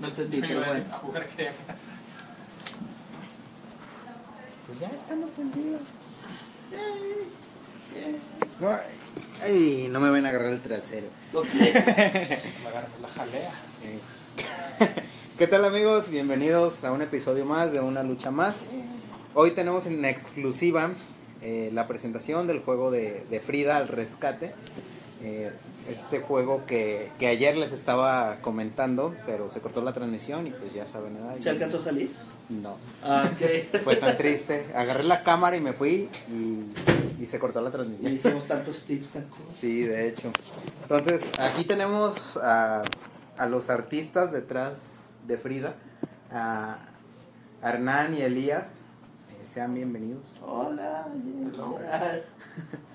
No entendí, pero bueno. a jugar que Pues ya estamos en vivo. No, ay, no me van a agarrar el trasero. Me la jalea. ¿Qué tal amigos? Bienvenidos a un episodio más de Una Lucha Más. Hoy tenemos en exclusiva eh, la presentación del juego de, de Frida al rescate. Eh, este juego que, que ayer les estaba comentando, pero se cortó la transmisión y pues ya saben, ¿verdad? ¿Se alcanzó a salir? No, Ah, ok. fue tan triste. Agarré la cámara y me fui y, y se cortó la Y transmisión. dijimos tantos tips tan cool. Sí, de hecho. Entonces, aquí tenemos a, a los artistas detrás de Frida, a Hernán y Elías. Eh, sean bienvenidos. Hola. yes.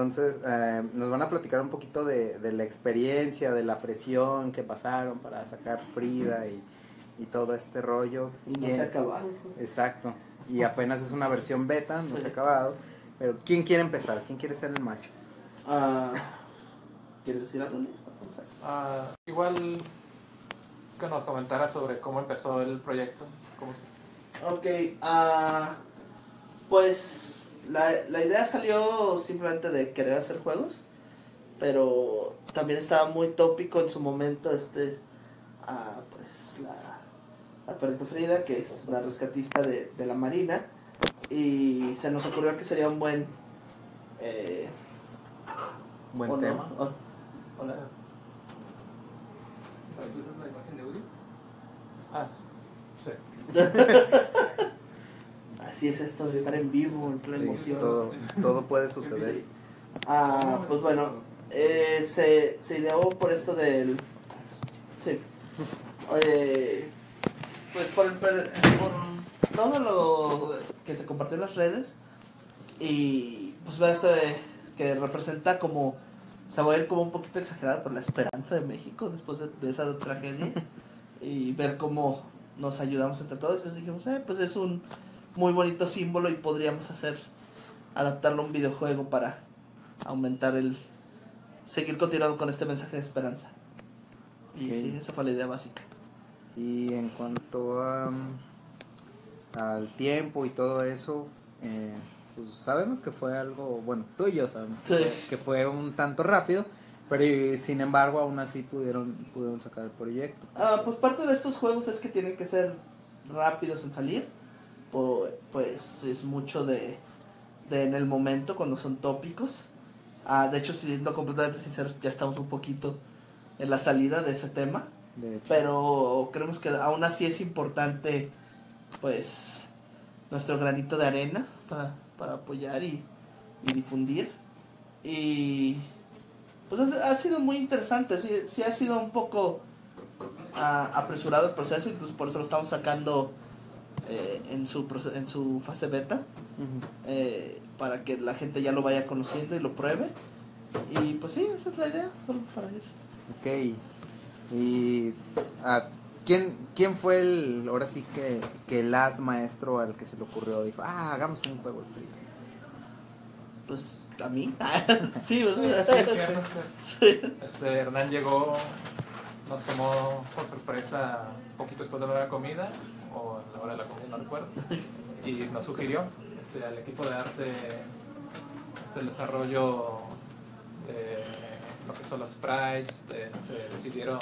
Entonces, eh, nos van a platicar un poquito de, de la experiencia, de la presión que pasaron para sacar Frida y, y todo este rollo. Y no Y- se ha acabado. Exacto. Y apenas es una versión beta, no Sí. se ha acabado. Pero, ¿quién quiere empezar? ¿Quién quiere ser el macho? Ah, ¿Quieres decir algo? Ah, igual que nos comentara sobre cómo empezó el proyecto. Cómo se- Ok, ah, pues la, la idea salió simplemente de querer hacer juegos, pero también estaba muy tópico en su momento este, ah, pues la, la perrita Frida, que es una rescatista de, de la Marina, y se nos ocurrió que sería un buen... Eh, Buen ¿o no? tema. ¿O- Hola. ¿Esa es la imagen de audio? Ah, sí. Así es esto de estar en vivo, entre la Sí, emoción. todo, todo puede suceder. Ah, pues bueno, eh, se, se ideó por esto del... Sí. Eh, pues por, el, por todo lo que se compartió en las redes y pues ver esto de- que representa como... Se va a ir como un poquito exagerado por la esperanza de México después de, de esa tragedia y ver cómo nos ayudamos entre todos. Entonces dijimos, eh, pues es un muy bonito símbolo y podríamos hacer, adaptarlo a un videojuego para aumentar el seguir continuando con este mensaje de esperanza y sí, esa fue la idea básica Y en cuanto a, al tiempo y todo eso, eh, pues sabemos que fue algo, bueno, tú y yo sabemos que, Sí. fue, que fue un tanto rápido, pero sin embargo aún así pudieron, pudieron sacar el proyecto. Ah, pues parte de estos juegos es que tienen que ser rápidos en salir pues es mucho de, de en el momento cuando son tópicos. Ah, de hecho siendo completamente sinceros ya estamos un poquito en la salida de ese tema. De pero creemos que aún así es importante pues nuestro granito de arena para, para apoyar y, y difundir. Y pues ha, ha sido muy interesante sí, sí ha sido un poco ah, apresurado el proceso incluso por eso lo estamos sacando eh, en su en su fase beta eh, para que la gente ya lo vaya conociendo y lo pruebe y pues sí esa es la idea solo para ir Ok. Y ah, ¿quién, ¿quién fue el, ahora sí que, que el as maestro al que se le ocurrió? Dijo, ah, hagamos un juego de Frida. pues a mí sí, o Sí. Este, Hernán llegó, nos tomó por sorpresa un poquito después de la hora de la comida, o en la hora de la comida, no recuerdo, y nos sugirió este, al equipo de arte este, el desarrollo de lo que son los sprites, de- se decidieron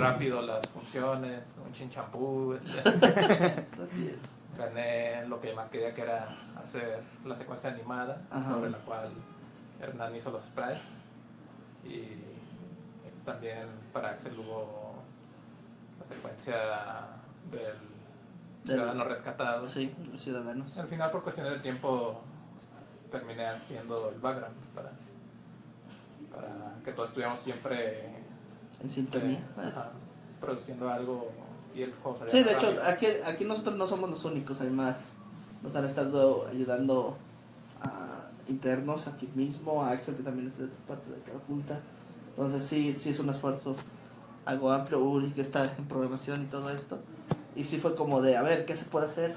rápido las funciones, un chinchampú, este, así es. Gané lo que más quería que era hacer la secuencia animada Ajá. sobre la cual Hernán hizo los sprites. Y también para Axel hubo la secuencia del Del- ciudadano rescatado sí los ciudadanos. Al final por cuestiones de tiempo terminé haciendo el background para, para que todos estuviéramos siempre en sintonía eh, ajá, produciendo algo y el juego sí de hecho aquí aquí nosotros no somos los únicos hay más. Nos han estado ayudando a internos aquí mismo a Axel que también es de parte de Carapulta entonces sí sí es un esfuerzo algo amplio Uri que está en programación y todo esto y sí fue como de a ver qué se puede hacer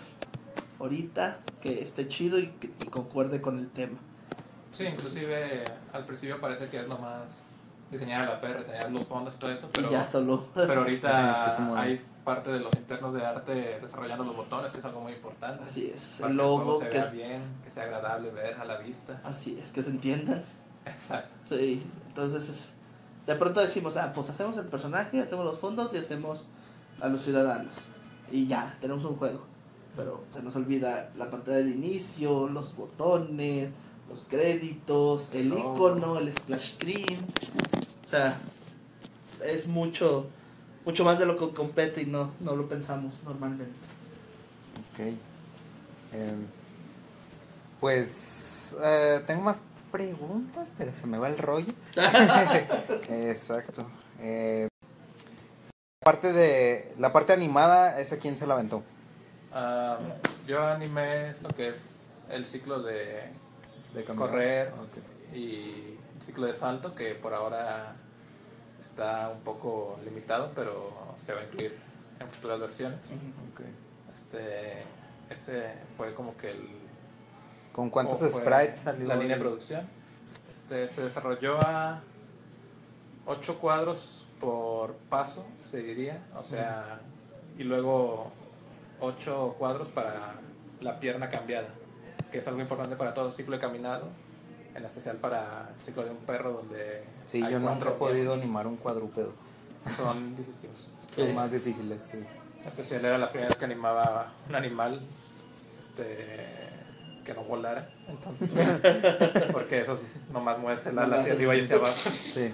ahorita que esté chido y que y concuerde con el tema Sí, inclusive al principio parece que es nomás diseñar a la perra, diseñar los fondos y todo eso, pero, y ya solo. pero ahorita Que hay parte de los internos de arte desarrollando los botones, que es algo muy importante. Así es, Para el que juego logo, se que vea es, bien, que sea agradable ver a la vista. así es, que se entiendan. Exacto. Sí, entonces es- de pronto decimos, ah, pues hacemos el personaje, hacemos los fondos y hacemos a los ciudadanos. Y ya, tenemos un juego. Pero se nos olvida la pantalla de inicio, los botones, los créditos, el icono, el splash screen. O sea, es mucho mucho más de lo que compete y no, no lo pensamos normalmente. Ok. Em, pues eh, tengo más preguntas, pero se me va el rollo. Exacto. Eh, parte de la parte animada, ¿esa quién se la aventó? Ah, yo animé lo que es el ciclo de De Correr. Ok. y el ciclo de salto, que por ahora está un poco limitado, pero se va a incluir en futuras versiones. ok. Este, ese fue como que el ¿Con cuántos sprites salió? La línea de producción. Este, se desarrolló a 8 cuadros por paso, se diría. O sea, y luego 8 cuadros para la pierna cambiada, que es algo importante para todo ciclo de caminado, en especial para el ciclo de un perro donde Sí, hay yo nunca he podido animar un cuadrúpedo. Son difíciles. Son más difíciles, sí. en especial era la primera vez que animaba un animal este, que no volara. Entonces, porque esos nomás mueves el ala hacia arriba y hacia abajo. Sí.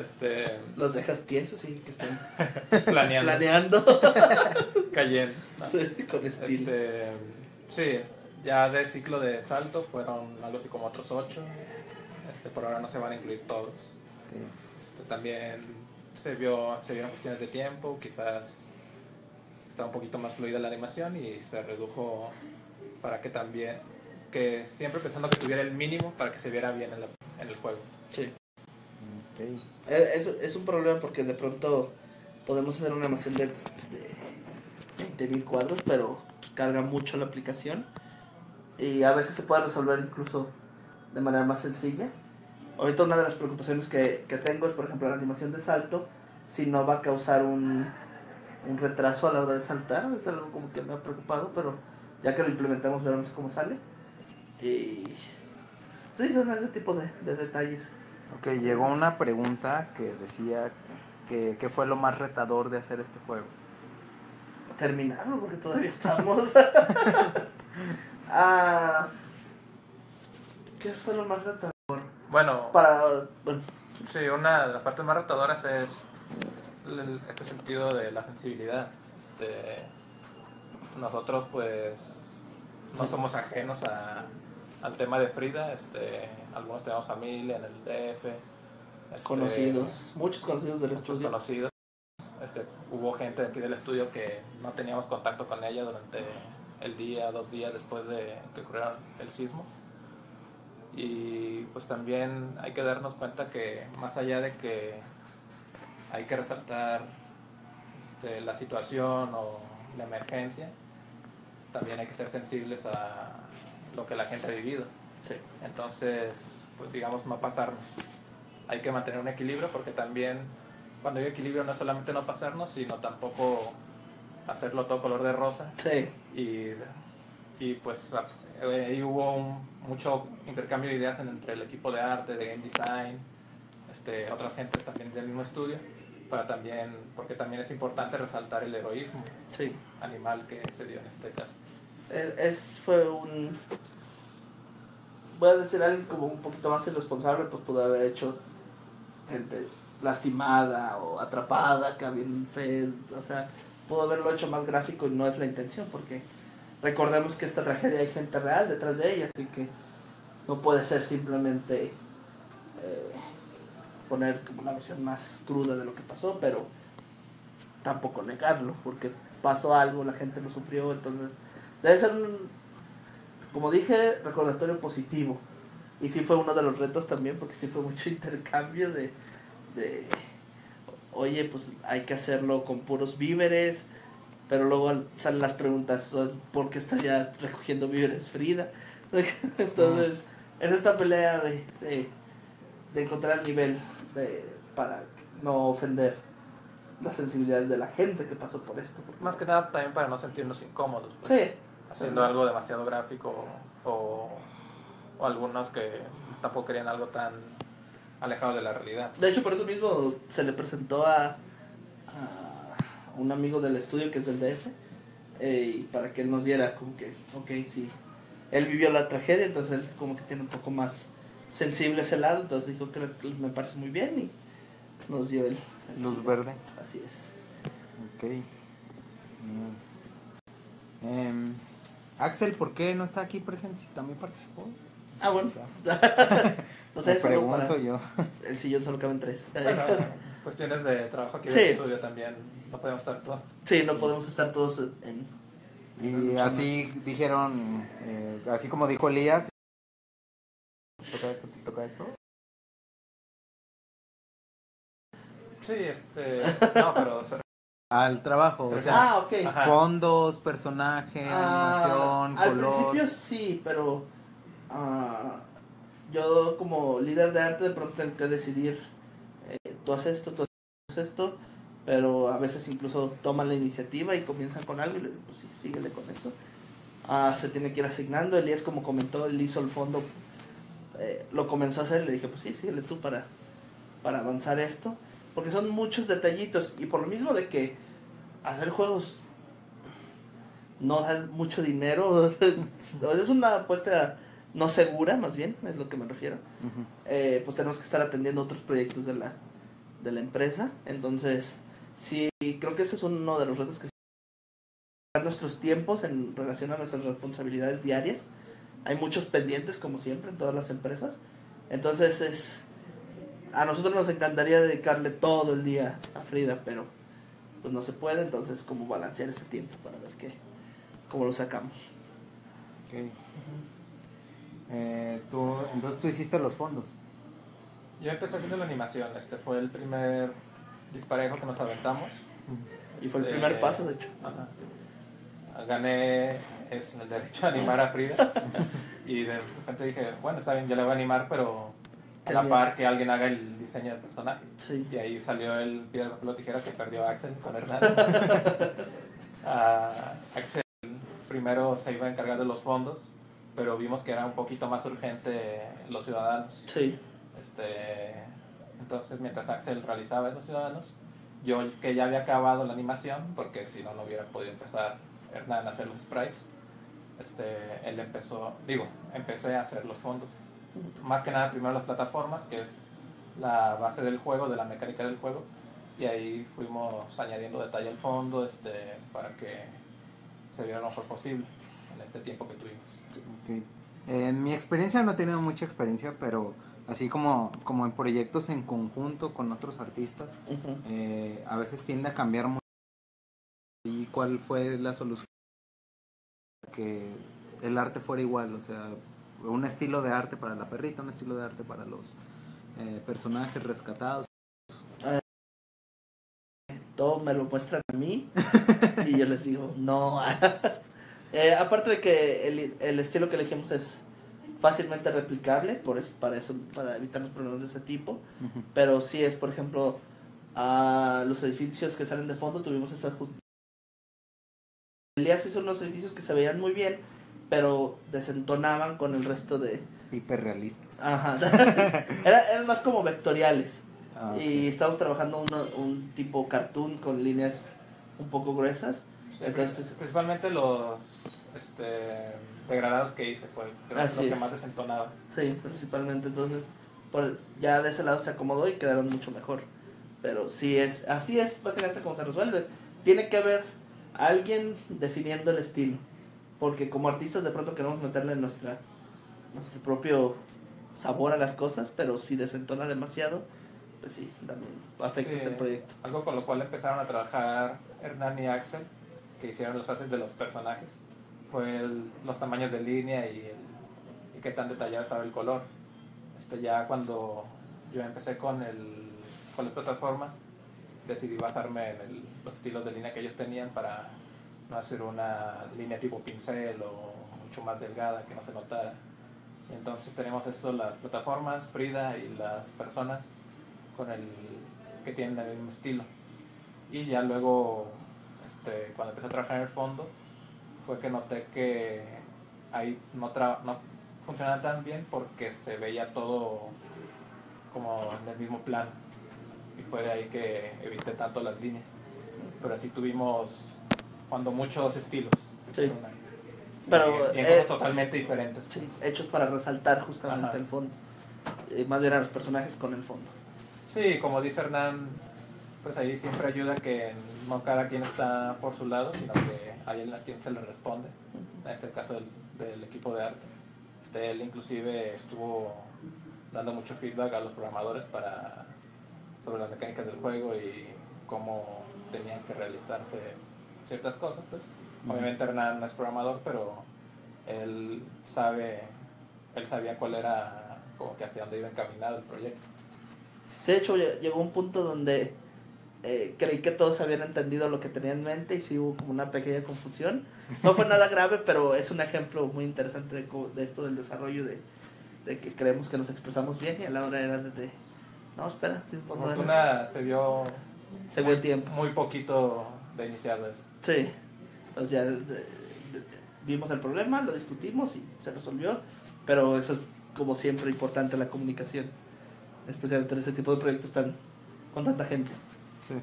Este, Los dejas tiesos y que estén planeando, planeando cayendo. ¿no? Sí, con estilo. Este, sí, ya de ciclo de salto fueron algo así como otros ocho. Este, por ahora no se van a incluir todos. Este, también se vio se vieron cuestiones de tiempo, quizás estaba un poquito más fluida la animación y se redujo para que también que siempre pensando que tuviera el mínimo para que se viera bien en, la- en el juego. Sí. Eh, Es, es un problema porque de pronto podemos hacer una animación de, de 20.000 cuadros, pero carga mucho la aplicación y a veces se puede resolver incluso de manera más sencilla. Ahorita una de las preocupaciones que, que tengo es, por ejemplo, la animación de salto, si no va a causar un, un retraso a la hora de saltar, es algo como que me ha preocupado, pero ya que lo implementamos veremos cómo sale. Y sí, son ese tipo de detalles. Ok, llegó una pregunta que decía que qué fue lo más retador de hacer este juego. terminarlo porque todavía estamos. ah, ¿Qué fue lo más retador? Bueno, Para. Bueno, sí, una de las partes más retadoras es el- este sentido de la sensibilidad. Este, nosotros pues no somos ajenos a- al tema de Frida, este, algunos tenemos familia en el DF. este, conocidos, muchos conocidos del muchos estudio. conocidos. Este, hubo gente aquí del estudio que no teníamos contacto con ella durante el día, dos días después de que ocurriera el sismo. Y pues también hay que darnos cuenta que más allá de que hay que resaltar este, la situación o la emergencia, también hay que ser sensibles a lo que la gente ha vivido. Sí. Entonces, pues digamos, no pasarnos. Hay que mantener un equilibrio porque también cuando hay equilibrio no es solamente no pasarnos, sino tampoco hacerlo todo color de rosa. Sí, Y, y pues ahí hubo un- mucho intercambio de ideas en- entre el equipo de arte, de game design, este, otras gentes también del mismo estudio, para también, porque también es importante resaltar el heroísmo sí. animal que se dio en este caso. Es- fue un. A decir alguien como un poquito más irresponsable, pues pudo haber hecho gente lastimada o atrapada, había un fel, o sea, pudo haberlo hecho más gráfico y no es la intención, porque recordemos que esta tragedia hay gente real detrás de ella, así que no puede ser simplemente eh, poner como una versión más cruda de lo que pasó, pero tampoco negarlo, porque pasó algo, la gente lo sufrió, entonces debe ser un, como dije, recordatorio positivo. Y sí fue uno de los retos también, porque sí fue mucho intercambio de, de oye, pues hay que hacerlo con puros víveres, pero luego salen las preguntas, ¿por qué estaría recogiendo víveres Frida? Entonces, es esta pelea de, de, de encontrar el nivel de, para no ofender las sensibilidades de la gente que pasó por esto. porque- Más que nada también para no sentirnos incómodos. pues, Sí, Haciendo algo demasiado gráfico o, o algunos que tampoco querían algo tan alejado de la realidad. de hecho por eso mismo se le presentó a, a un amigo del estudio que es del DF eh, y para que él nos diera como que, ok, sí, él vivió la tragedia, entonces él como que tiene un poco más sensible ese lado, entonces dijo que me parece muy bien y nos dio el... el Luz sí. verde. Así es. Ok. Mm. Em, Axel, ¿por qué no está aquí presente si también participó? Ah, bueno. No sé, me pregunto para- yo. El sillón solo caben tres. Bueno, cuestiones de trabajo aquí en Sí. el estudio también, no podemos estar todos. Sí, no podemos estar todos en... Y así dijeron, eh, así como dijo Elías, ¿te toca esto? ¿Te toca esto? Sí, este, no, pero se- Al trabajo, o sea, Ah, fondos, personaje, Ah, animación, al color. principio sí, pero ah, yo como líder de arte de pronto tengo que decidir, eh, tú haces esto, tú haces esto, pero a veces incluso toman la iniciativa y comienzan con algo y le digo, pues sí, síguele con eso. Ah, se tiene que ir asignando, Elías como comentó, él hizo el fondo, eh, lo comenzó a hacer y le dije, pues sí, síguele tú para, para avanzar esto, porque son muchos detallitos y por lo mismo de que hacer juegos no da mucho dinero, es una apuesta no segura, más bien, es lo que me refiero. Eh, pues tenemos que estar atendiendo otros proyectos de la, de la empresa. Entonces, sí, creo que ese es uno de los retos que nuestros tiempos en relación a nuestras responsabilidades diarias. Hay muchos pendientes, como siempre, en todas las empresas. Entonces, es a nosotros nos encantaría dedicarle todo el día a Frida, pero pues no se puede. Entonces, ¿cómo balancear ese tiempo para ver qué, cómo lo sacamos? Ok. Eh, tú, entonces tú hiciste los fondos. yo empecé haciendo la animación, este fue el primer disparejo que nos aventamos. Y fue el Este, primer paso, de hecho. Ajá. Gané es el derecho a animar a Frida. y de repente dije, bueno, está bien, yo le voy a animar, pero a la par que alguien haga el diseño del personaje. Sí. Y ahí salió el piedra, papel o tijera que perdió Axel con Hernán. Ah, Axel primero se iba a encargar de los fondos, pero vimos que era un poquito más urgente los ciudadanos. Sí. Este, entonces, mientras Axel realizaba los ciudadanos, yo que ya había acabado la animación, porque si no, no hubiera podido empezar Hernán a hacer los sprites, este, él empezó, digo, empecé a hacer los fondos. Más que nada, primero las plataformas, que es la base del juego, de la mecánica del juego, y ahí fuimos añadiendo detalle al fondo este, para que se viera lo mejor posible en este tiempo que tuvimos. Ok. En mi experiencia no he tenido mucha experiencia, pero así como, como en proyectos en conjunto con otros artistas, Ujú. eh, a veces tiende a cambiar mucho. ¿Y cuál fue la solución? Que el arte fuera igual, o sea, un estilo de arte para la perrita, un estilo de arte para los eh, personajes rescatados. todo me lo muestran a mí y yo les digo no. Eh, aparte de que el, el estilo que elegimos es fácilmente replicable, por es- para eso, para evitar los problemas de ese tipo. Pero sí es, por ejemplo, a los edificios que salen de fondo tuvimos esa ju- Elías hizo unos edificios que se veían muy bien, pero desentonaban con el resto de... Hiperrealistas. Ajá. Era- eran más como vectoriales. Ah, ok. Y estamos trabajando uno- un tipo cartoon con líneas un poco gruesas. Entonces- principalmente los este, degradados que hice fue creo, Así lo que es. más desentonaba. Sí, principalmente. Entonces, por- ya de ese lado se acomodó y quedaron mucho mejor. Pero sí es, así es básicamente como se resuelve. Tiene que haber alguien definiendo el estilo. Porque como artistas de pronto queremos meterle nuestra, nuestro propio sabor a las cosas, pero si desentona demasiado, pues sí, también afecta Sí, el proyecto. Algo con lo cual empezaron a trabajar Hernán y Axel, que hicieron los haces de los personajes, fue el- los tamaños de línea y, el, y qué tan detallado estaba el color. Este, ya cuando yo empecé con, el, con las plataformas, decidí basarme en el- los estilos de línea que ellos tenían para no hacer una línea tipo pincel o mucho más delgada que no se notara. Entonces tenemos esto, las plataformas, Frida y las personas, con el que tienen el mismo estilo. Y ya luego, este, cuando empecé a trabajar en el fondo, fue que noté que ahí no, tra- no funcionaba tan bien porque se veía todo como en el mismo plan. Y fue de ahí que evité tanto las líneas. Pero así tuvimos, cuando muchos estilos. Sí. Pero, eh, totalmente diferentes. Sí, hechos para resaltar justamente Ajá. el fondo. Y más bien a los personajes con el fondo. Sí, como dice Hernán, pues ahí siempre ayuda que no cada quien está por su lado, sino que hay alguien a quien se le responde. En este caso del, del equipo de arte. Este, él inclusive estuvo dando mucho feedback a los programadores para sobre las mecánicas del juego y cómo tenían que realizarse ciertas cosas. Pues. Obviamente Hernán no es programador, pero él sabe, él sabía cuál era, como que hacia dónde iba encaminado el proyecto. De hecho, lle- llegó un punto donde eh, creí que todos habían entendido lo que tenía en mente y sí hubo como una pequeña confusión. No fue nada grave, pero es un ejemplo muy interesante de, co- de esto del desarrollo, de, de que creemos que nos expresamos bien y a la hora era de... No, espera, Por fortuna se vio se vio el tiempo. muy poquito de iniciado eso. Sí, ya de- de- vimos el problema, lo discutimos y se resolvió, pero eso es como siempre importante la comunicación, especialmente en ese tipo de proyectos tan con tanta gente. Sí.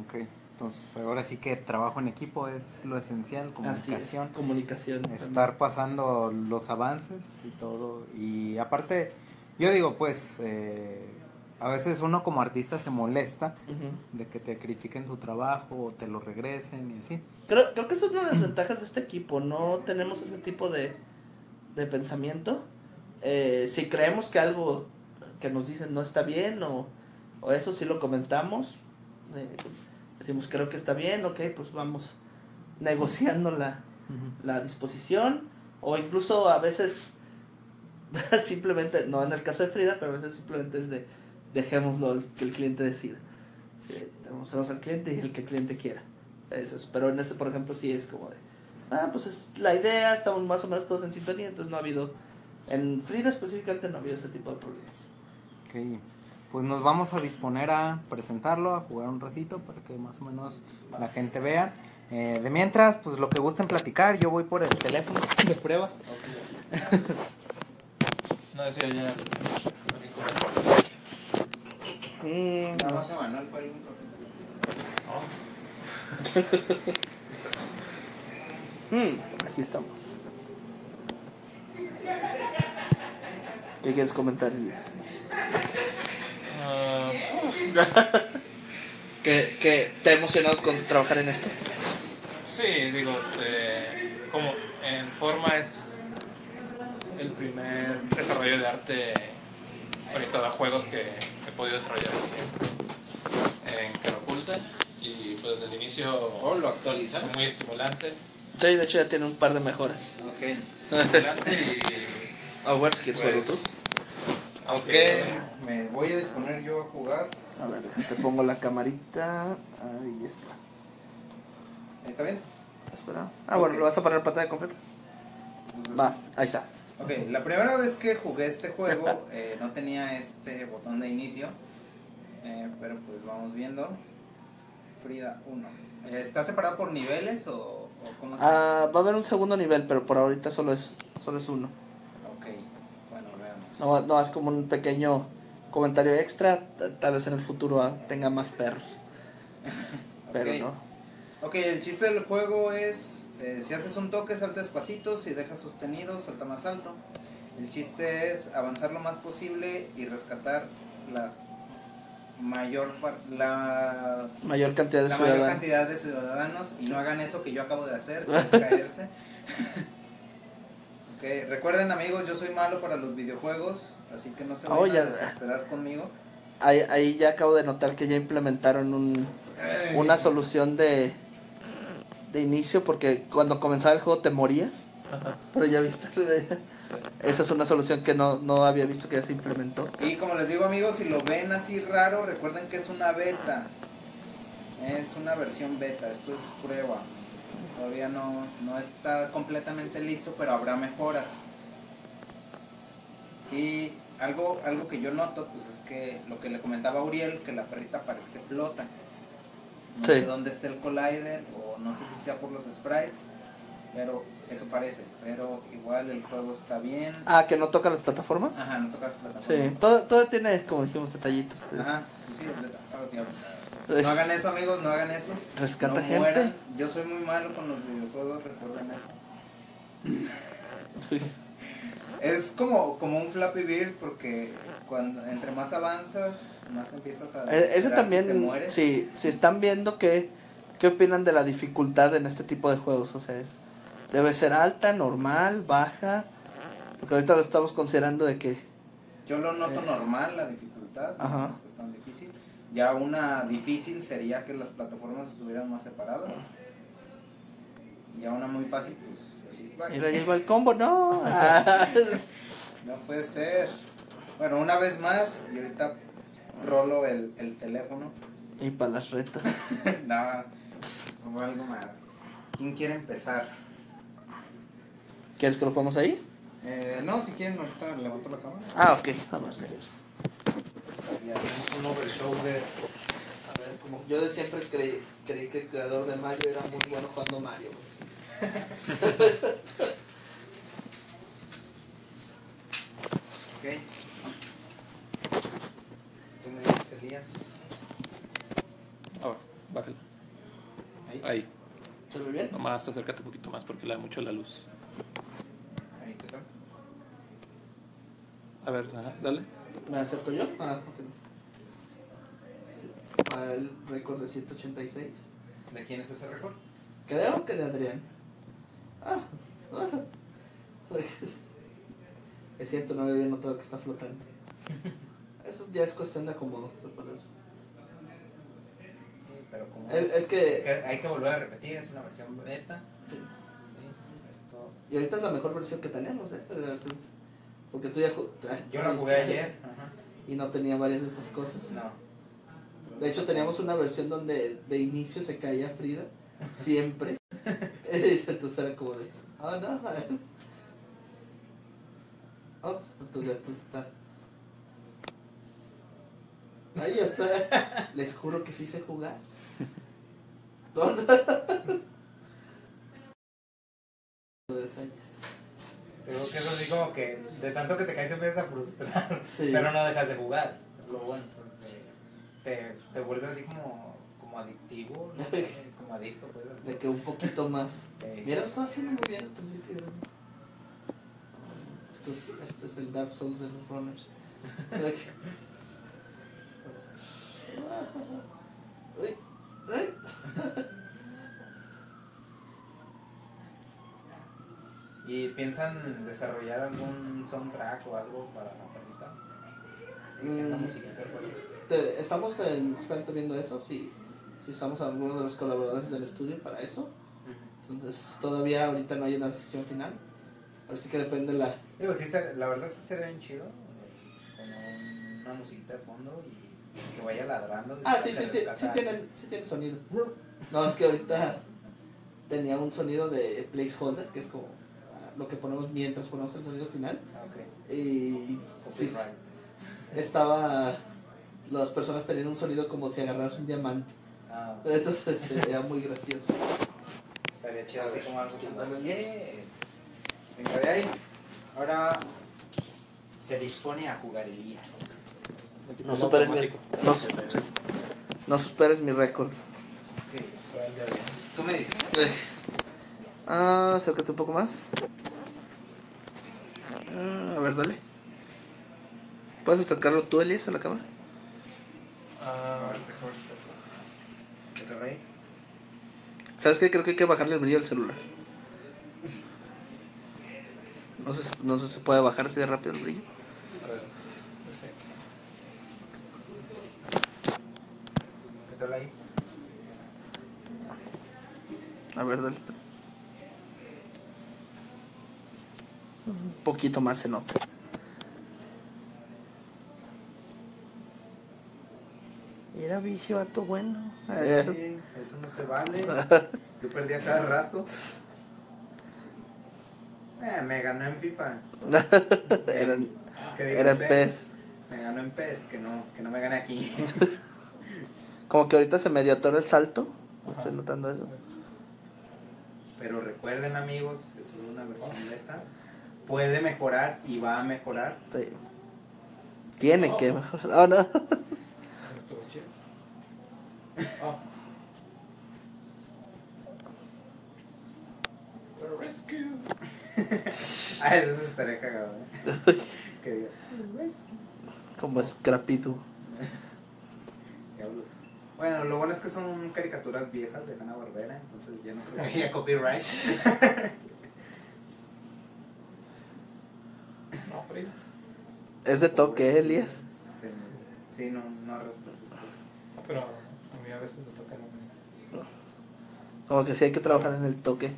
Ok. Entonces, ahora sí que trabajo en equipo es lo esencial, Así comunicación. es, comunicación. estar pasando los avances y todo. Y aparte, yo digo, pues, eh, a veces uno como artista se molesta de que te critiquen tu trabajo o te lo regresen y así. Creo, creo que eso es una de las ventajas de este equipo, no tenemos ese tipo de, de pensamiento. Eh, si creemos que algo que nos dicen no está bien o, o eso sí lo comentamos, eh, decimos creo que está bien, ok, pues vamos negociando la, la disposición o incluso a veces simplemente, no en el caso de Frida, pero a veces simplemente es de dejémoslo que el cliente decida. Sí, demostramos al cliente y el que el cliente quiera. Eso es, pero en ese, por ejemplo, sí es como de, ah, pues es la idea, estamos más o menos todos en sintonía, entonces no ha habido, en Frida específicamente no ha habido ese tipo de problemas. Ok, pues nos vamos a disponer a presentarlo, a jugar un ratito para que más o menos la gente vea. Eh, de mientras, pues lo que gusten platicar, yo voy por el teléfono de pruebas. No decía ya. Mm, Nada más Emanuel fue el único. mm, aquí estamos. ¿Qué quieres comentar, Elías? Ah, ¿Que, que te ha emocionado con trabajar en esto? sí, digo, este, como en forma es el primer desarrollo de arte orientado a juegos que podido desarrollar aquí en, en Cara Oculta. Y pues desde el inicio Oh, lo actualizaron. muy estimulante. Sí, de hecho ya tiene un par de mejoras. Ok. estimulante y A ver si quieres jugarlo pues, tú. aunque Me voy a disponer yo a jugar. A ver, déjate pongo la camarita. Ahí está. ¿Está bien? Espera. Ah, bueno, Ok. ¿lo vas a poner en pantalla completa? Va, ahí está. Ok, la primera vez que jugué este juego eh, no tenía este botón de inicio, eh, pero pues vamos viendo. Frida 1. Eh, ¿Está separado por niveles o, o cómo está? Ah, va a haber un segundo nivel, pero por ahorita solo es, solo es uno. Ok, bueno, veamos. No, no, es como un pequeño comentario extra. Tal vez en el futuro ah, tenga más perros. Pero no. Ok, el chiste del juego es, eh, si haces un toque salta despacito, si dejas sostenido salta más alto. El chiste es avanzar lo más posible y rescatar las mayor la, Mayor cantidad de la mayor ciudadanos. cantidad de ciudadanos y no hagan eso que yo acabo de hacer, que es caerse. Ok, Recuerden amigos, yo soy malo para los videojuegos, así que no se Oh, vayan ya. a desesperar conmigo. Ahí, ahí ya acabo de notar que ya implementaron un, una solución de, de inicio porque cuando comenzaba el juego te morías. Pero ya viste. Esa es una solución que no, no había visto que ya se implementó. Y como les digo amigos, si lo ven así raro, recuerden que es una beta. Es una versión beta, esto es prueba. Todavía no, no está completamente listo, pero habrá mejoras. Y algo, algo que yo noto, pues es que lo que le comentaba a Uriel, que la perrita parece que flota. No Sí. sé dónde está el collider, o no sé si sea por los sprites, pero eso parece. Pero igual el juego está bien. Ah, que no toca las plataformas. Ajá, no tocas plataforma. Sí, todo, todo tiene, como dijimos, detallitos. Ajá, pues sí, es de ah. No hagan eso, amigos, no hagan eso. Rescata no gente. mueran. Yo soy muy malo con los videojuegos, recuerden eso. Es como, como un Flappy Bird porque cuando entre más avanzas, más empiezas a... Eh, Ese desesperar si te también, mueres. si están viendo qué, qué opinan de la dificultad en este tipo de juegos, o sea, es- debe ser alta, normal, baja, porque ahorita lo estamos considerando de que, Yo lo noto Eh. normal, la dificultad, Ajá. no está tan difícil. Ya una difícil sería que las plataformas estuvieran más separadas. Ya una muy fácil, pues así. mira, llegó el combo, no, No puede ser. Bueno, una vez más, y ahorita rolo el, el teléfono. y para las retas. no, como algo más. ¿Quién quiere empezar? ¿Quieres que lo jugamos ahí? Eh, no, si quieren, ahorita levanto la cámara. Ah, ok, vamos. Y hacemos un overshow de. A ver, como yo de siempre creí, creí que el creador de Mario era muy bueno jugando Mario. Ok. Tú me dices, Elías. Ahora, bájala. Ahí. Ahí. ¿Se ve bien? Nomás acércate un poquito más porque le da mucho la luz. Ahí, ¿qué tal? A ver, ajá, dale. ¿Me acerco yo? Ah, ok. El récord de 186. ¿De quién es ese récord? Creo que de Adrián. Ah, ah. Es cierto, no había notado que está flotando. Eso ya es cuestión de acomodo. Pero como. El- Es que. que hay que volver a repetir, es una versión beta. Sí, esto. Y ahorita es la mejor versión que tenemos, ¿eh? Porque tú ya. ju- Yo la jugué ayer. Ajá. Y no tenía varias de estas cosas. No. De hecho, teníamos una versión donde de inicio se caía Frida. Siempre. Entonces era como de. Ah, no. Oh, ya tú está. Ahí está. Les juro que sí sé jugar. Digo que es así como que de tanto que te caes empiezas a frustrar. Sí. Pero no dejas de jugar. Lo bueno. pues, te, te vuelve así como, como adictivo. No sé, pues. De que un poquito más. Eh, Mira, lo estaba haciendo muy bien al principio. Esto es, esto es el Dark Souls de los runners. Uy. ¿Y piensan desarrollar algún soundtrack o algo para la perrita? Mm. estamos en, justamente viendo eso, si, si estamos algunos de los colaboradores del estudio para eso. Entonces todavía ahorita no hay una decisión final. A ver si que depende la... Digo, sí está- la verdad sí sería bien chido. eh, Con una musiquita de fondo y que vaya ladrando. y Ah, sí, sí, sí, tiene, sí tiene sonido. No, es que ahorita tenía un sonido de placeholder, que es como ah, lo que ponemos mientras ponemos el sonido final. Ah. Y sí, estaba... Las personas tenían un sonido como si agarraras un diamante. Ah, Entonces era muy gracioso. estaría chido así como algo como... "Yeah". Venga de ahí. Ahora se dispone a jugar el día. No superes mi, no, no superes mi récord. Ok, Tú me dices. Ah, acércate un poco más. Ah, a ver, dale. ¿Puedes acercarlo tú, Elias, a la cámara? Ah, ¿Qué ¿Sabes qué? Creo que hay que bajarle el brillo al celular. No sé, no sé si se puede bajar así de rápido el brillo. a ver. Perfecto. ¿Qué tal ahí? A ver, dale. Un poquito más se nota. Era bicho, vato bueno. Sí, eso no se vale. Yo perdía cada rato. Eh, me ganó en FIFA. Diga Era en PES. Me ganó en PES, que no, que no me gane aquí. Como que ahorita se me dio atora el salto. Ajá. Estoy notando eso. Pero recuerden amigos, es una versión beta. Puede mejorar y va a mejorar. Sí. Tiene que mejorar. Oh, no. Estuvo chido. Oh. The rescue. Ah, eso estaría cagado, ¿eh? que diga. Como Scrappy-Doo. Diablos. Bueno, lo bueno es que son caricaturas viejas de Hanna Barbera, entonces ya no creo que haya copyright. No, Frida. Es de toque, Elias. Sí, sí, no, no arrastras esto. No, pero a mí a veces me toca no. Como que sí hay que trabajar en el toque.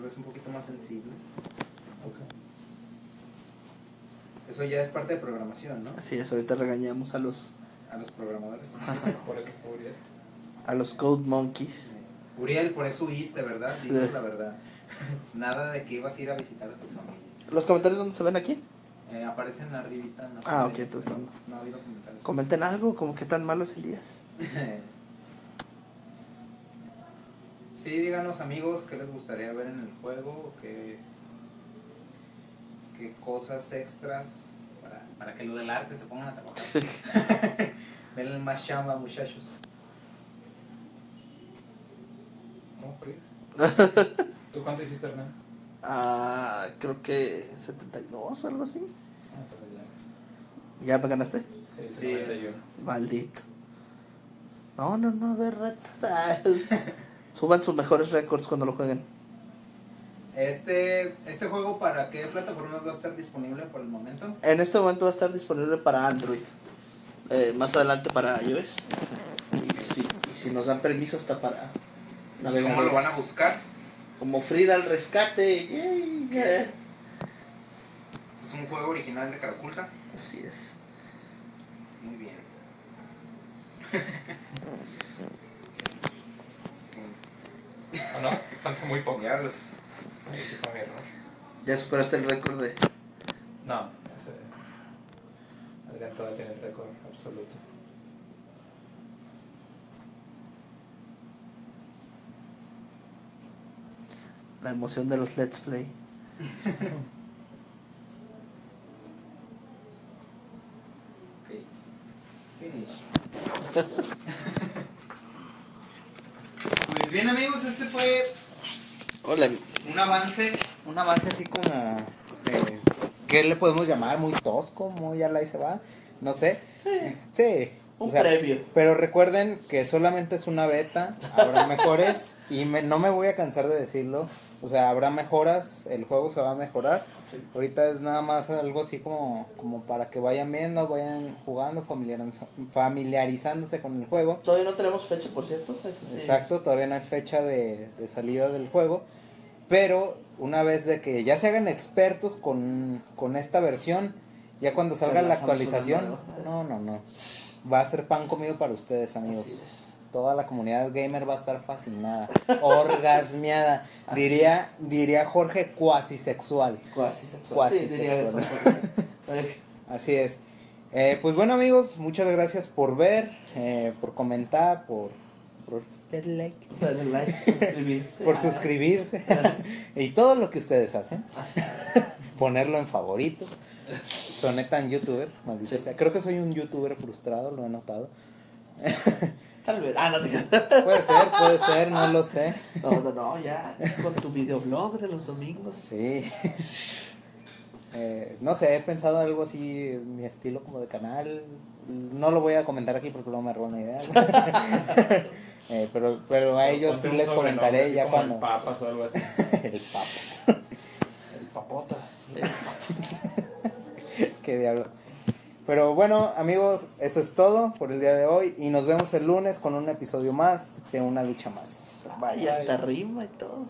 Tal vez un poquito más sensible. Ok. Eso ya es parte de programación, ¿no? Así es, ahorita regañamos a los A los programadores. Por eso es Uriel. a los Code Monkeys. Uriel, por eso huiste, ¿verdad? Sí. Dices la verdad. Nada de que ibas a ir a visitar a tu familia. ¿Los comentarios dónde se ven aquí? Eh, aparecen arribita en la Ah, ok, entonces no. No ha habido comentarios. Comenten algo, como que tan malo es Elías. sí, díganos amigos qué les gustaría ver en el juego, qué, qué cosas extras para, para que los del arte se pongan a trabajar. Denle más chamba, muchachos. No, Frida. ¿Tú cuánto hiciste, Hernán? Ah, creo que 72 algo así. Ah, ya. ¿Ya me ganaste? Sí, Sí. sí. 91. Maldito. No, no, no, de retas. Suban sus mejores récords cuando lo jueguen. Este, este juego, ¿para qué plataformas va a estar disponible por el momento? En este momento va a estar disponible para Android. Eh, más adelante para iOS. Y si, y si nos dan permiso hasta para ¿Y ¿Cómo lo van a buscar? Como Frida al rescate. Yay, yeah. Este es un juego original de Caraculta. Así es. Muy bien. ¿O no? Falta muy poco. Diablos. Ahí sí fue mi error. Ya superaste el récord de. No, ese. Adrián todavía tiene el récord absoluto. La emoción de los Let's Play. Ok. Finish. Pues bien amigos, este fue Hola. un avance, un avance así como, eh, ¿qué le podemos llamar? Muy tosco, muy a la y se va, no sé. Sí, Sí. un o sea, previo. Pero recuerden que solamente es una beta, habrá mejores y me- no me voy a cansar de decirlo. O sea, habrá mejoras, el juego se va a mejorar. Sí. Ahorita es nada más algo así como, como para que vayan viendo, vayan jugando, familiariz- familiarizándose con el juego. Todavía no tenemos fecha, por cierto. Sí. Exacto, todavía no hay fecha de, de salida del juego. Pero una vez de que ya se hagan expertos con, con esta versión, ya cuando salga la actualización, no, no, no. Va a ser pan comido para ustedes, amigos. Toda la comunidad gamer va a estar fascinada, orgasmeada. Diría, diría Jorge cuasi sexual. Cuasi sexual. Cuasi sí, diría Así es. Eh, pues bueno amigos, muchas gracias por ver, eh, por comentar, por, por dar like, Darle like, suscribirse. por suscribirse y todo lo que ustedes hacen. Ponerlo en favoritos. Soné tan youtuber, maldita Sí. sea. Creo que soy un youtuber frustrado, lo he notado. Tal vez. Ah, no te Puede ser, puede ser, no lo sé. No, no, no, ya. Con tu videoblog de los domingos. Sí. Eh, no sé, he pensado algo así, mi estilo como de canal. No lo voy a comentar aquí porque luego me roban la idea. Eh, pero, pero a ellos sí les comentaré ya como cuando. El papas o algo así. El papas. El papotas. Qué diablo. Pero bueno, amigos, eso es todo por el día de hoy y nos vemos el lunes con un episodio más de Una Lucha Más. Vaya, hasta arriba y todo.